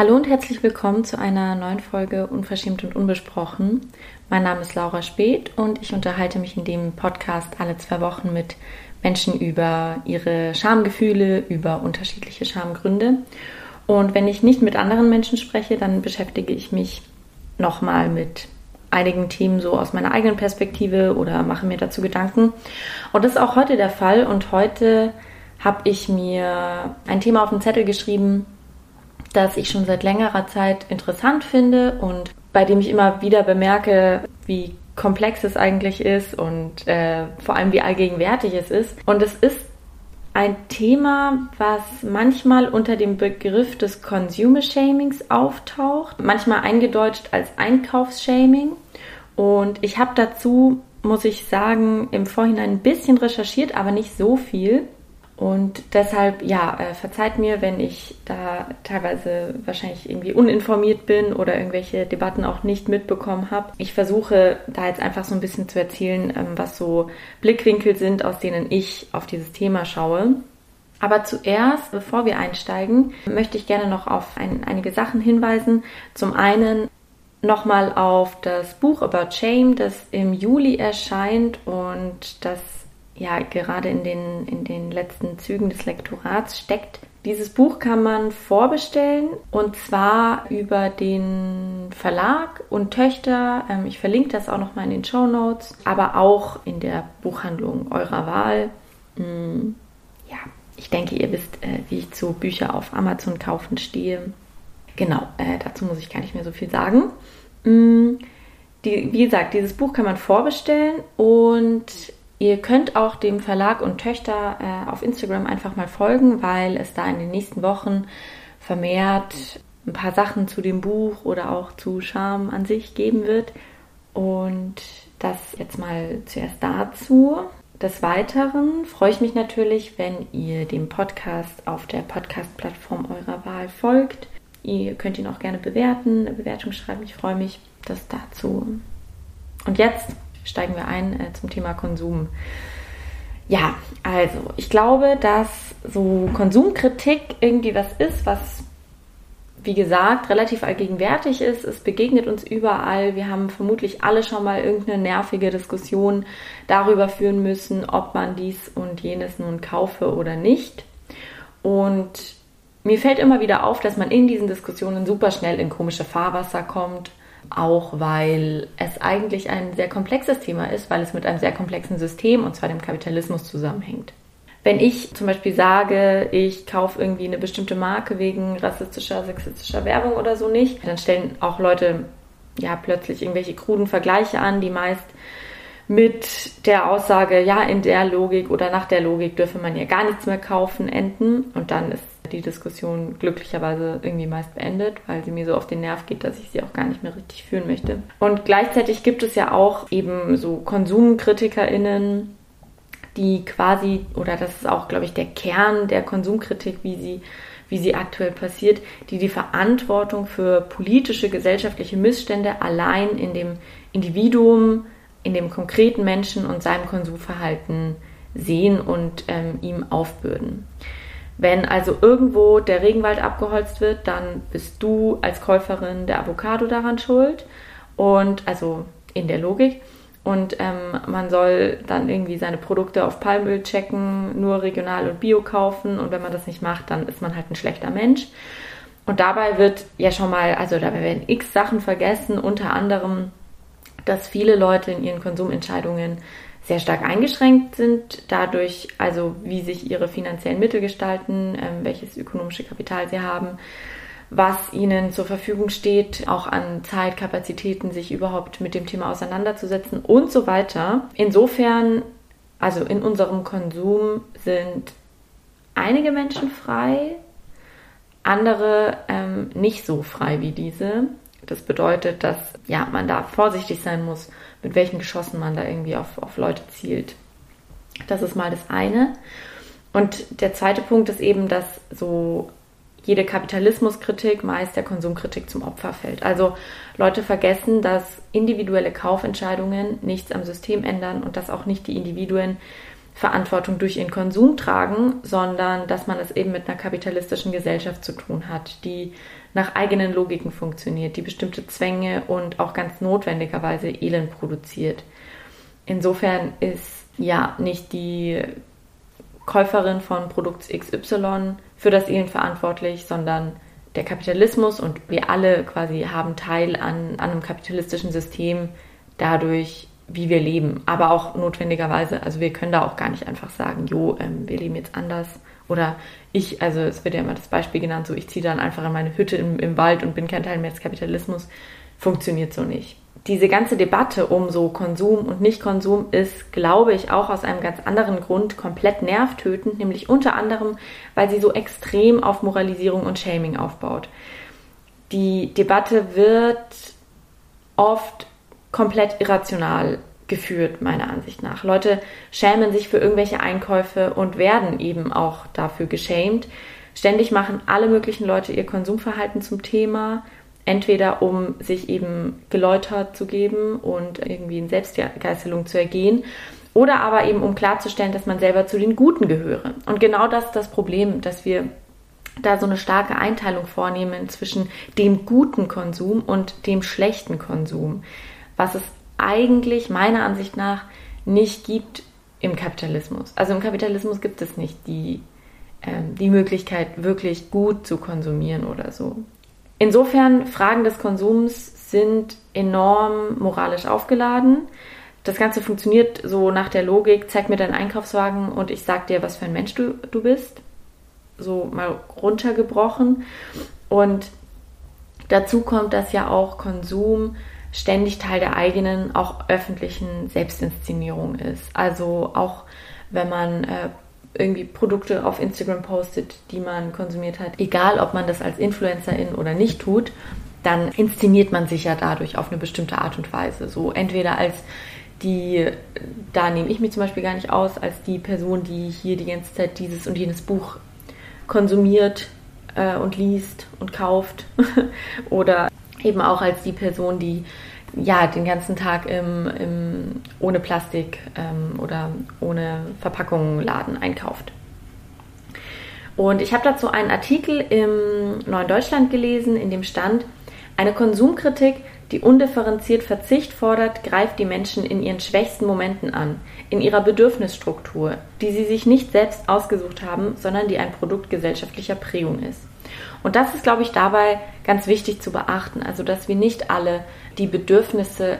Hallo und herzlich willkommen zu einer neuen Folge Unverschämt und Unbesprochen. Mein Name ist Laura Speth und ich unterhalte mich in dem Podcast alle zwei Wochen mit Menschen über ihre Schamgefühle, über unterschiedliche Schamgründe. Und wenn ich nicht mit anderen Menschen spreche, dann beschäftige ich mich nochmal mit einigen Themen so aus meiner eigenen Perspektive oder mache mir dazu Gedanken. Und das ist auch heute der Fall. Und heute habe ich mir ein Thema auf den Zettel geschrieben, das ich schon seit längerer Zeit interessant finde und bei dem ich immer wieder bemerke, wie komplex es eigentlich ist und äh, vor allem wie allgegenwärtig es ist. Und es ist ein Thema, was manchmal unter dem Begriff des Consumer Shamings auftaucht, manchmal eingedeutscht als Einkaufsshaming. Und ich habe dazu, muss ich sagen, im Vorhinein ein bisschen recherchiert, aber nicht so viel. Und deshalb, ja, äh, verzeiht mir, wenn ich da teilweise wahrscheinlich irgendwie uninformiert bin oder irgendwelche Debatten auch nicht mitbekommen habe. Ich versuche da jetzt einfach so ein bisschen zu erzählen, ähm, was so Blickwinkel sind, aus denen ich auf dieses Thema schaue. Aber zuerst, bevor wir einsteigen, möchte ich gerne noch auf ein, einige Sachen hinweisen. Zum einen nochmal auf das Buch About Shame, das im Juli erscheint und das ja gerade in den, in den letzten Zügen des Lektorats steckt. Dieses Buch kann man vorbestellen und zwar über den Verlag und Töchter. Ähm, ich verlinke das auch nochmal in den Show Notes, aber auch in der Buchhandlung eurer Wahl. Mm, ja, ich denke, ihr wisst, äh, wie ich zu Bücher auf Amazon kaufen stehe. Genau, äh, dazu muss ich gar nicht mehr so viel sagen. Mm, wie gesagt, dieses Buch kann man vorbestellen und Ihr könnt auch dem Verlag und Töchter äh, auf Instagram einfach mal folgen, weil es da in den nächsten Wochen vermehrt ein paar Sachen zu dem Buch oder auch zu Charme an sich geben wird. Und das jetzt mal zuerst dazu. Des Weiteren freue ich mich natürlich, wenn ihr dem Podcast auf der Podcast-Plattform eurer Wahl folgt. Ihr könnt ihn auch gerne bewerten, eine Bewertung schreiben. Ich freue mich, das dazu. Und jetzt steigen wir ein äh, zum Thema Konsum. Ja, also ich glaube, dass so Konsumkritik irgendwie was ist, was wie gesagt, relativ allgegenwärtig ist. Es begegnet uns überall. Wir haben vermutlich alle schon mal irgendeine nervige Diskussion darüber führen müssen, ob man dies und jenes nun kaufe oder nicht. Und mir fällt immer wieder auf, dass man in diesen Diskussionen super schnell in komische Fahrwasser kommt auch weil es eigentlich ein sehr komplexes Thema ist, weil es mit einem sehr komplexen System, und zwar dem Kapitalismus, zusammenhängt. Wenn ich zum Beispiel sage, ich kaufe irgendwie eine bestimmte Marke wegen rassistischer, sexistischer Werbung oder so nicht, dann stellen auch Leute ja plötzlich irgendwelche kruden Vergleiche an, die meist mit der Aussage, ja, in der Logik oder nach der Logik dürfe man ja gar nichts mehr kaufen, enden. Und dann ist die Diskussion glücklicherweise irgendwie meist beendet, weil sie mir so auf den Nerv geht, dass ich sie auch gar nicht mehr richtig führen möchte. Und gleichzeitig gibt es ja auch eben so KonsumkritikerInnen, die quasi, oder das ist auch, glaube ich, der Kern der Konsumkritik, wie sie, wie sie aktuell passiert, die die Verantwortung für politische, gesellschaftliche Missstände allein in dem Individuum, in dem konkreten Menschen und seinem Konsumverhalten sehen und ähm, ihm aufbürden. Wenn also irgendwo der Regenwald abgeholzt wird, dann bist du als Käuferin der Avocado daran schuld. Und also in der Logik. Und ähm, man soll dann irgendwie seine Produkte auf Palmöl checken, nur regional und bio kaufen. Und wenn man das nicht macht, dann ist man halt ein schlechter Mensch. Und dabei wird ja schon mal, also dabei werden x Sachen vergessen, unter anderem, dass viele Leute in ihren Konsumentscheidungen sehr stark eingeschränkt sind, dadurch also wie sich ihre finanziellen Mittel gestalten, ähm, welches ökonomische Kapital sie haben, was ihnen zur Verfügung steht, auch an Zeitkapazitäten, sich überhaupt mit dem Thema auseinanderzusetzen und so weiter. Insofern, also in unserem Konsum sind einige Menschen frei, andere ähm, nicht so frei wie diese. Das bedeutet, dass ja, man da vorsichtig sein muss, mit welchen Geschossen man da irgendwie auf, auf Leute zielt. Das ist mal das eine. Und der zweite Punkt ist eben, dass so jede Kapitalismuskritik meist der Konsumkritik zum Opfer fällt. Also Leute vergessen, dass individuelle Kaufentscheidungen nichts am System ändern und dass auch nicht die Individuen Verantwortung durch ihren Konsum tragen, sondern dass man es eben mit einer kapitalistischen Gesellschaft zu tun hat, die nach eigenen Logiken funktioniert, die bestimmte Zwänge und auch ganz notwendigerweise Elend produziert. Insofern ist ja nicht die Käuferin von Produkt XY für das Elend verantwortlich, sondern der Kapitalismus und wir alle quasi haben Teil an, an einem kapitalistischen System dadurch, wie wir leben. Aber auch notwendigerweise, also wir können da auch gar nicht einfach sagen, jo, ähm, wir leben jetzt anders. Oder ich, also es wird ja immer das Beispiel genannt, so ich ziehe dann einfach in meine Hütte im, im Wald und bin kein Teil mehr des Kapitalismus. Funktioniert so nicht diese ganze Debatte um so Konsum und Nicht-Konsum ist, glaube ich, auch aus einem ganz anderen Grund komplett nervtötend, nämlich unter anderem, weil sie so extrem auf Moralisierung und Shaming aufbaut. Die Debatte wird oft komplett irrational geführt, meiner Ansicht nach. Leute schämen sich für irgendwelche Einkäufe und werden eben auch dafür geschämt. Ständig machen alle möglichen Leute ihr Konsumverhalten zum Thema Entweder um sich eben geläutert zu geben und irgendwie in Selbstgeißelung zu ergehen, oder aber eben um klarzustellen, dass man selber zu den Guten gehöre. Und genau das ist das Problem, dass wir da so eine starke Einteilung vornehmen zwischen dem guten Konsum und dem schlechten Konsum, was es eigentlich meiner Ansicht nach nicht gibt im Kapitalismus. Also im Kapitalismus gibt es nicht die, ähm, die Möglichkeit, wirklich gut zu konsumieren oder so. Insofern, Fragen des Konsums sind enorm moralisch aufgeladen. Das Ganze funktioniert so nach der Logik, zeig mir deinen Einkaufswagen und ich sag dir, was für ein Mensch du, du bist. So mal runtergebrochen. Und dazu kommt, dass ja auch Konsum ständig Teil der eigenen, auch öffentlichen Selbstinszenierung ist. Also auch wenn man äh, irgendwie Produkte auf Instagram postet, die man konsumiert hat, egal ob man das als Influencerin oder nicht tut, dann inszeniert man sich ja dadurch auf eine bestimmte Art und Weise. So entweder als die, da nehme ich mich zum Beispiel gar nicht aus, als die Person, die hier die ganze Zeit dieses und jenes Buch konsumiert äh, und liest und kauft. oder eben auch als die Person, die ja, den ganzen Tag im, im ohne Plastik ähm, oder ohne Verpackungen Laden einkauft. Und ich habe dazu einen Artikel im Neuen Deutschland gelesen, in dem stand, eine Konsumkritik, die undifferenziert Verzicht fordert, greift die Menschen in ihren schwächsten Momenten an, in ihrer Bedürfnisstruktur, die sie sich nicht selbst ausgesucht haben, sondern die ein Produkt gesellschaftlicher Prägung ist. Und das ist, glaube ich, dabei ganz wichtig zu beachten. Also, dass wir nicht alle die Bedürfnisse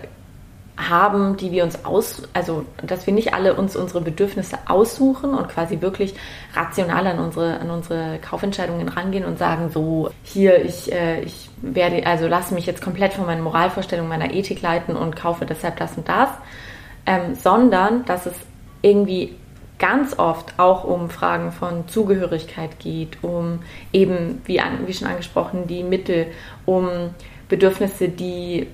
haben, die wir uns aus, also dass wir nicht alle uns unsere Bedürfnisse aussuchen und quasi wirklich rational an unsere, an unsere Kaufentscheidungen rangehen und sagen, so hier, ich, äh, ich werde, also lasse mich jetzt komplett von meinen Moralvorstellungen, meiner Ethik leiten und kaufe deshalb das und das, ähm, sondern dass es irgendwie ganz oft auch um Fragen von Zugehörigkeit geht, um eben, wie, an, wie schon angesprochen, die Mittel, um Bedürfnisse, die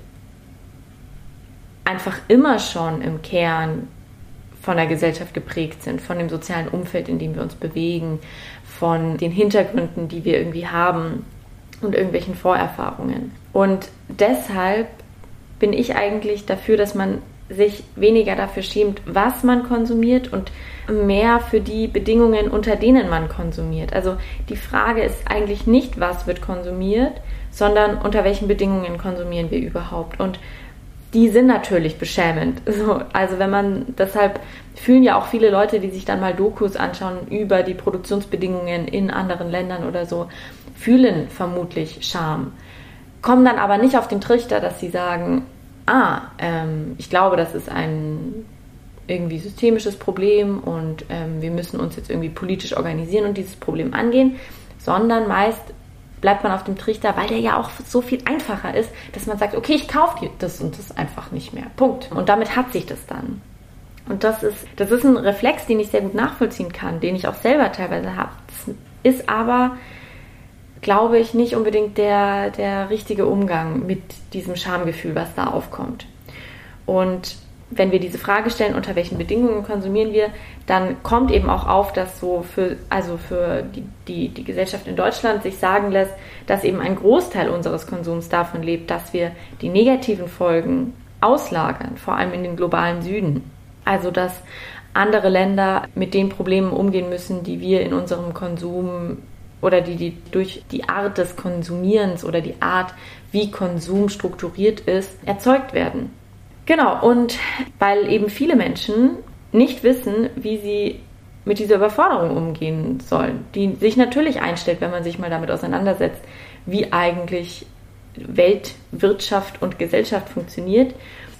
einfach immer schon im Kern von der Gesellschaft geprägt sind, von dem sozialen Umfeld, in dem wir uns bewegen, von den Hintergründen, die wir irgendwie haben und irgendwelchen Vorerfahrungen. Und deshalb bin ich eigentlich dafür, dass man sich weniger dafür schämt, was man konsumiert und mehr für die Bedingungen, unter denen man konsumiert. Also die Frage ist eigentlich nicht, was wird konsumiert, sondern unter welchen Bedingungen konsumieren wir überhaupt. Und die sind natürlich beschämend. So, also wenn man, deshalb fühlen ja auch viele Leute, die sich dann mal Dokus anschauen über die Produktionsbedingungen in anderen Ländern oder so, fühlen vermutlich Scham. Kommen dann aber nicht auf den Trichter, dass sie sagen, ah, ähm, ich glaube, das ist ein irgendwie systemisches Problem und ähm, wir müssen uns jetzt irgendwie politisch organisieren und dieses Problem angehen, sondern meist bleibt man auf dem Trichter, weil der ja auch so viel einfacher ist, dass man sagt, okay, ich kaufe das und das einfach nicht mehr. Punkt. Und damit hat sich das dann. Und das ist, das ist ein Reflex, den ich sehr gut nachvollziehen kann, den ich auch selber teilweise habe. Das ist aber, glaube ich, nicht unbedingt der, der richtige Umgang mit diesem Schamgefühl, was da aufkommt. Und wenn wir diese Frage stellen, unter welchen Bedingungen konsumieren wir, dann kommt eben auch auf, dass so für, also für die, die, die Gesellschaft in Deutschland sich sagen lässt, dass eben ein Großteil unseres Konsums davon lebt, dass wir die negativen Folgen auslagern, vor allem in den globalen Süden. Also dass andere Länder mit den Problemen umgehen müssen, die wir in unserem Konsum oder die, die durch die Art des Konsumierens oder die Art, wie Konsum strukturiert ist, erzeugt werden. Genau, und weil eben viele Menschen nicht wissen, wie sie mit dieser Überforderung umgehen sollen, die sich natürlich einstellt, wenn man sich mal damit auseinandersetzt, wie eigentlich Weltwirtschaft und Gesellschaft funktioniert,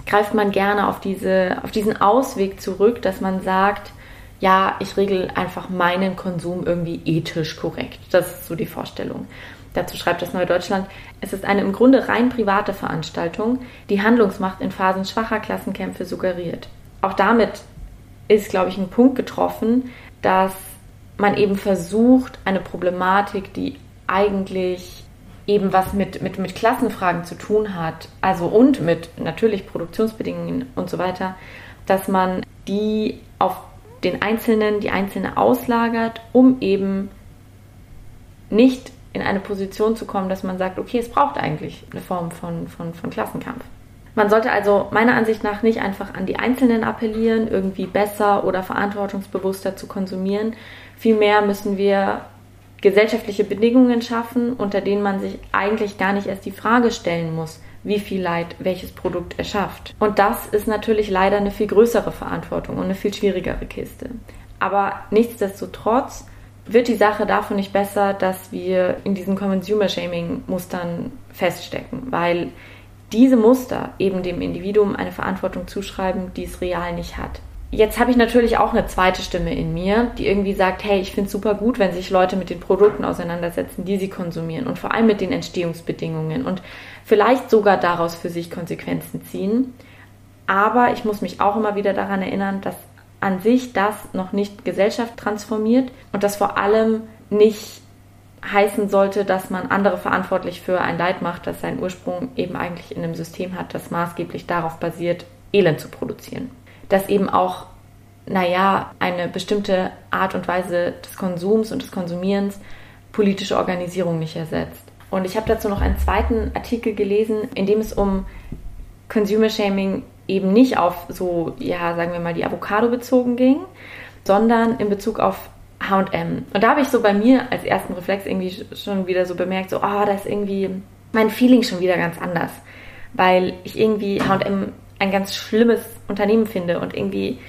greift man gerne auf, diese, auf diesen Ausweg zurück, dass man sagt, ja, ich regel einfach meinen Konsum irgendwie ethisch korrekt. Das ist so die Vorstellung. Dazu schreibt das Neue Deutschland, es ist eine im Grunde rein private Veranstaltung, die Handlungsmacht in Phasen schwacher Klassenkämpfe suggeriert. Auch damit ist, glaube ich, ein Punkt getroffen, dass man eben versucht, eine Problematik, die eigentlich eben was mit, mit, mit Klassenfragen zu tun hat, also und mit natürlich Produktionsbedingungen und so weiter, dass man die auf den Einzelnen, die Einzelne auslagert, um eben nicht in eine Position zu kommen, dass man sagt, okay, es braucht eigentlich eine Form von, von, von Klassenkampf. Man sollte also meiner Ansicht nach nicht einfach an die Einzelnen appellieren, irgendwie besser oder verantwortungsbewusster zu konsumieren. Vielmehr müssen wir gesellschaftliche Bedingungen schaffen, unter denen man sich eigentlich gar nicht erst die Frage stellen muss, wie viel Leid welches Produkt erschafft. Und das ist natürlich leider eine viel größere Verantwortung und eine viel schwierigere Kiste. Aber nichtsdestotrotz wird die Sache davon nicht besser, dass wir in diesen Consumer-Shaming-Mustern feststecken, weil diese Muster eben dem Individuum eine Verantwortung zuschreiben, die es real nicht hat. Jetzt habe ich natürlich auch eine zweite Stimme in mir, die irgendwie sagt, hey, ich finde es super gut, wenn sich Leute mit den Produkten auseinandersetzen, die sie konsumieren und vor allem mit den Entstehungsbedingungen und vielleicht sogar daraus für sich Konsequenzen ziehen. Aber ich muss mich auch immer wieder daran erinnern, dass an sich das noch nicht Gesellschaft transformiert und das vor allem nicht heißen sollte, dass man andere verantwortlich für ein Leid macht, das seinen Ursprung eben eigentlich in einem System hat, das maßgeblich darauf basiert, Elend zu produzieren dass eben auch, naja, eine bestimmte Art und Weise des Konsums und des Konsumierens politische Organisierung nicht ersetzt. Und ich habe dazu noch einen zweiten Artikel gelesen, in dem es um Consumer Shaming eben nicht auf so, ja, sagen wir mal, die Avocado bezogen ging, sondern in Bezug auf HM. Und da habe ich so bei mir als ersten Reflex irgendwie schon wieder so bemerkt, so, oh, da ist irgendwie mein Feeling schon wieder ganz anders. Weil ich irgendwie HM ein ganz schlimmes Unternehmen finde und irgendwie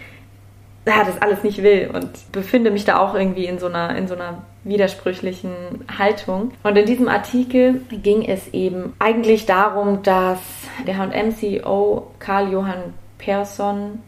ja, das alles nicht will und befinde mich da auch irgendwie in so einer, in so einer widersprüchlichen Haltung. Und in diesem Artikel ging es eben eigentlich darum, dass der H&M-CEO Karl Johann Persson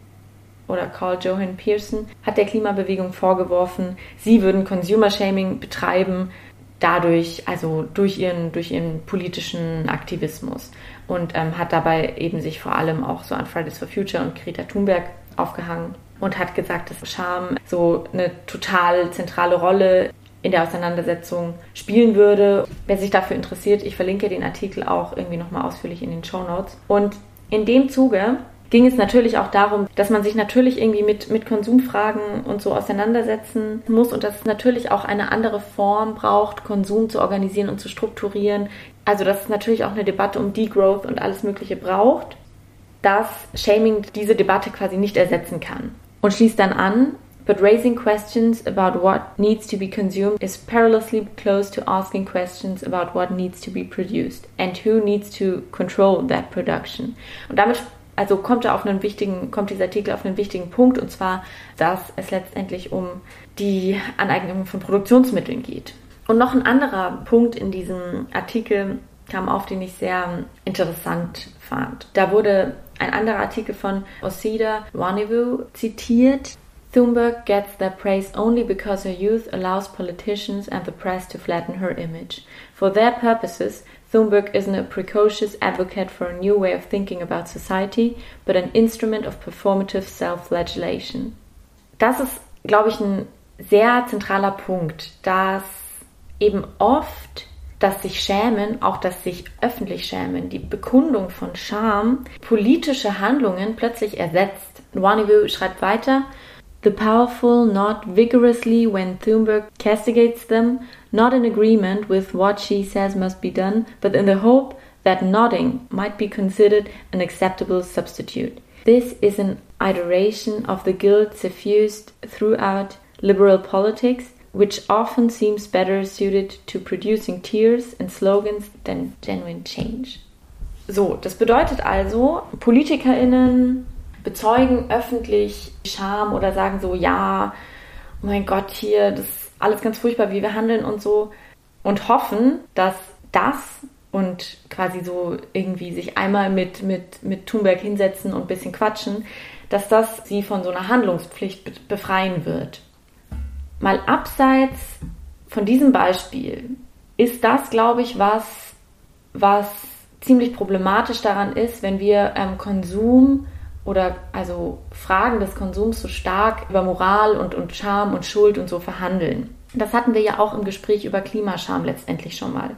oder Carl Johan Pearson hat der Klimabewegung vorgeworfen, sie würden Consumer Shaming betreiben, dadurch, also durch ihren, durch ihren politischen Aktivismus und ähm, hat dabei eben sich vor allem auch so an Fridays for Future und Greta Thunberg aufgehangen und hat gesagt, dass Scham so eine total zentrale Rolle in der Auseinandersetzung spielen würde. Wer sich dafür interessiert, ich verlinke den Artikel auch irgendwie nochmal ausführlich in den Show Notes. Und in dem Zuge ging es natürlich auch darum, dass man sich natürlich irgendwie mit, mit Konsumfragen und so auseinandersetzen muss und dass es natürlich auch eine andere Form braucht, Konsum zu organisieren und zu strukturieren. Also dass es natürlich auch eine Debatte um Degrowth und alles Mögliche braucht, dass Shaming diese Debatte quasi nicht ersetzen kann. Und schließt dann an, But raising questions about what needs to be consumed is perilously close to asking questions about what needs to be produced and who needs to control that production. Und damit also kommt er auf einen wichtigen, kommt dieser Artikel auf einen wichtigen Punkt und zwar, dass es letztendlich um die Aneignung von Produktionsmitteln geht. Und noch ein anderer Punkt in diesem Artikel kam auf, den ich sehr interessant fand. Da wurde ein anderer Artikel von Osida Wanivu zitiert. Thunberg gets their praise only because her youth allows politicians and the press to flatten her image. For their purposes, Thunberg isn't a precocious advocate for a new way of thinking about society, but an instrument of performative self-flagellation. Das ist, glaube ich, ein sehr zentraler Punkt, dass eben oft das sich schämen, auch das sich öffentlich schämen, die Bekundung von Scham, politische Handlungen plötzlich ersetzt. Nwaniwu schreibt weiter, The powerful nod vigorously when Thunberg castigates them, not in agreement with what she says must be done, but in the hope that nodding might be considered an acceptable substitute. This is an iteration of the guilt suffused throughout liberal politics, which often seems better suited to producing tears and slogans than genuine change. So, das bedeutet also, PolitikerInnen bezeugen öffentlich Scham oder sagen so, ja, oh mein Gott, hier, das ist alles ganz furchtbar, wie wir handeln und so. Und hoffen, dass das und quasi so irgendwie sich einmal mit, mit, mit Thunberg hinsetzen und ein bisschen quatschen, dass das sie von so einer Handlungspflicht befreien wird. Mal abseits von diesem Beispiel ist das, glaube ich, was, was ziemlich problematisch daran ist, wenn wir ähm, Konsum oder also Fragen des Konsums so stark über Moral und, und Scham und Schuld und so verhandeln. Das hatten wir ja auch im Gespräch über Klimascham letztendlich schon mal.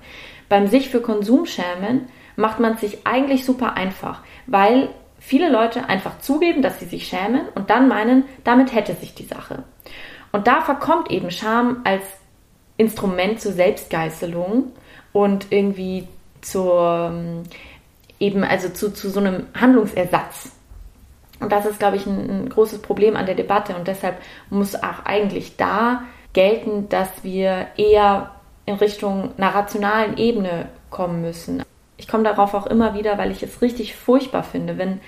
Beim sich für Konsum schämen macht man sich eigentlich super einfach, weil viele Leute einfach zugeben, dass sie sich schämen und dann meinen, damit hätte sich die Sache. Und da verkommt eben Scham als Instrument zur Selbstgeißelung und irgendwie zur ähm, eben also zu, zu so einem Handlungsersatz. Und das ist, glaube ich, ein, ein großes Problem an der Debatte und deshalb muss auch eigentlich da gelten, dass wir eher in Richtung einer rationalen Ebene kommen müssen. Ich komme darauf auch immer wieder, weil ich es richtig furchtbar finde, wenn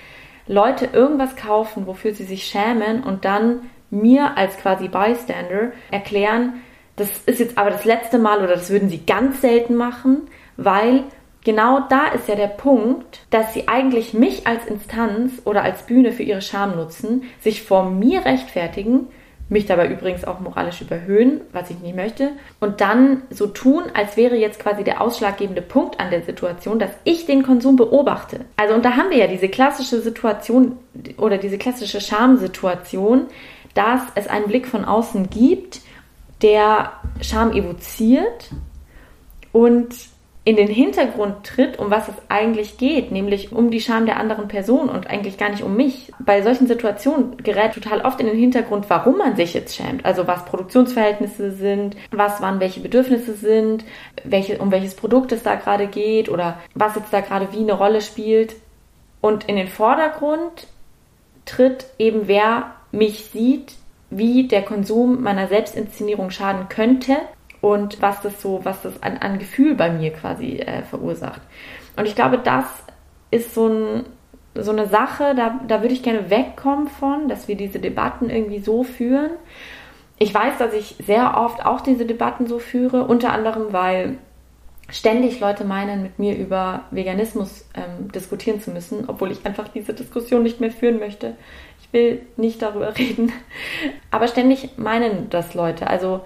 Leute irgendwas kaufen, wofür sie sich schämen und dann mir als quasi Bystander erklären, das ist jetzt aber das letzte Mal oder das würden sie ganz selten machen, weil genau da ist ja der Punkt, dass sie eigentlich mich als Instanz oder als Bühne für ihre Scham nutzen, sich vor mir rechtfertigen, mich dabei übrigens auch moralisch überhöhen, was ich nicht möchte, und dann so tun, als wäre jetzt quasi der ausschlaggebende Punkt an der Situation, dass ich den Konsum beobachte. Also und da haben wir ja diese klassische Situation oder diese klassische Schamsituation, dass es einen Blick von außen gibt, der Scham evoziert und in den Hintergrund tritt, um was es eigentlich geht, nämlich um die Scham der anderen Person und eigentlich gar nicht um mich. Bei solchen Situationen gerät total oft in den Hintergrund, warum man sich jetzt schämt. Also was Produktionsverhältnisse sind, was wann welche Bedürfnisse sind, welche, um welches Produkt es da gerade geht oder was jetzt da gerade wie eine Rolle spielt. Und in den Vordergrund tritt eben, wer mich sieht, wie der Konsum meiner Selbstinszenierung schaden könnte und was das so, was das an, an Gefühl bei mir quasi äh, verursacht. Und ich glaube, das ist so, ein, so eine Sache, da, da würde ich gerne wegkommen von, dass wir diese Debatten irgendwie so führen. Ich weiß, dass ich sehr oft auch diese Debatten so führe, unter anderem, weil ständig Leute meinen, mit mir über Veganismus ähm, diskutieren zu müssen, obwohl ich einfach diese Diskussion nicht mehr führen möchte. Ich will nicht darüber reden. Aber ständig meinen das Leute. Also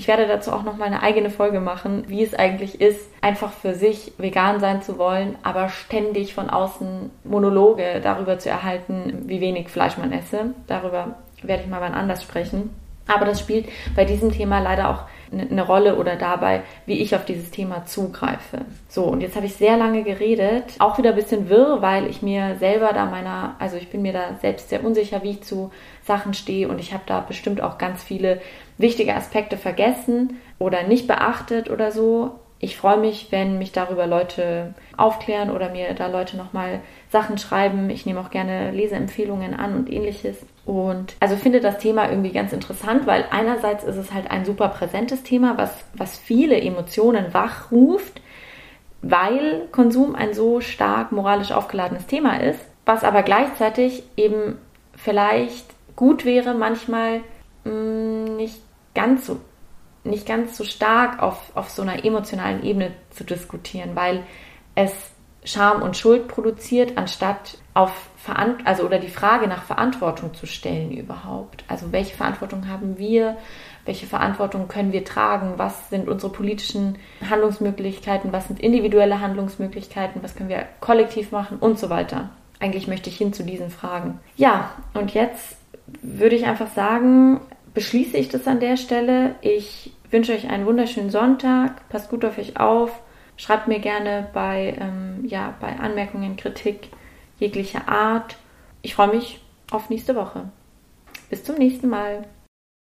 ich werde dazu auch noch mal eine eigene Folge machen, wie es eigentlich ist, einfach für sich vegan sein zu wollen, aber ständig von außen Monologe darüber zu erhalten, wie wenig Fleisch man esse. Darüber werde ich mal wann anders sprechen. Aber das spielt bei diesem Thema leider auch eine Rolle oder dabei, wie ich auf dieses Thema zugreife. So, und jetzt habe ich sehr lange geredet, auch wieder ein bisschen wirr, weil ich mir selber da meiner, also ich bin mir da selbst sehr unsicher, wie ich zu Sachen stehe und ich habe da bestimmt auch ganz viele wichtige Aspekte vergessen oder nicht beachtet oder so. Ich freue mich, wenn mich darüber Leute aufklären oder mir da Leute nochmal Sachen schreiben. Ich nehme auch gerne Leseempfehlungen an und ähnliches. Und also finde das Thema irgendwie ganz interessant, weil einerseits ist es halt ein super präsentes Thema, was, was viele Emotionen wachruft, weil Konsum ein so stark moralisch aufgeladenes Thema ist, was aber gleichzeitig eben vielleicht gut wäre, manchmal mh, mm, nicht ganz so nicht ganz so stark auf, auf so einer emotionalen Ebene zu diskutieren, weil es Scham und Schuld produziert, anstatt auf Verant also oder die Frage nach Verantwortung zu stellen überhaupt. Also welche Verantwortung haben wir? Welche Verantwortung können wir tragen? Was sind unsere politischen Handlungsmöglichkeiten? Was sind individuelle Handlungsmöglichkeiten? Was können wir kollektiv machen? Und so weiter. Eigentlich möchte ich hin zu diesen Fragen. Ja, und jetzt würde ich einfach sagen, beschließe ich das an der Stelle. Ich wünsche euch einen wunderschönen Sonntag. Passt gut auf euch auf. Schreibt mir gerne bei, ähm, ja, bei Anmerkungen, Kritik jeglicher Art. Ich freue mich auf nächste Woche. Bis zum nächsten Mal.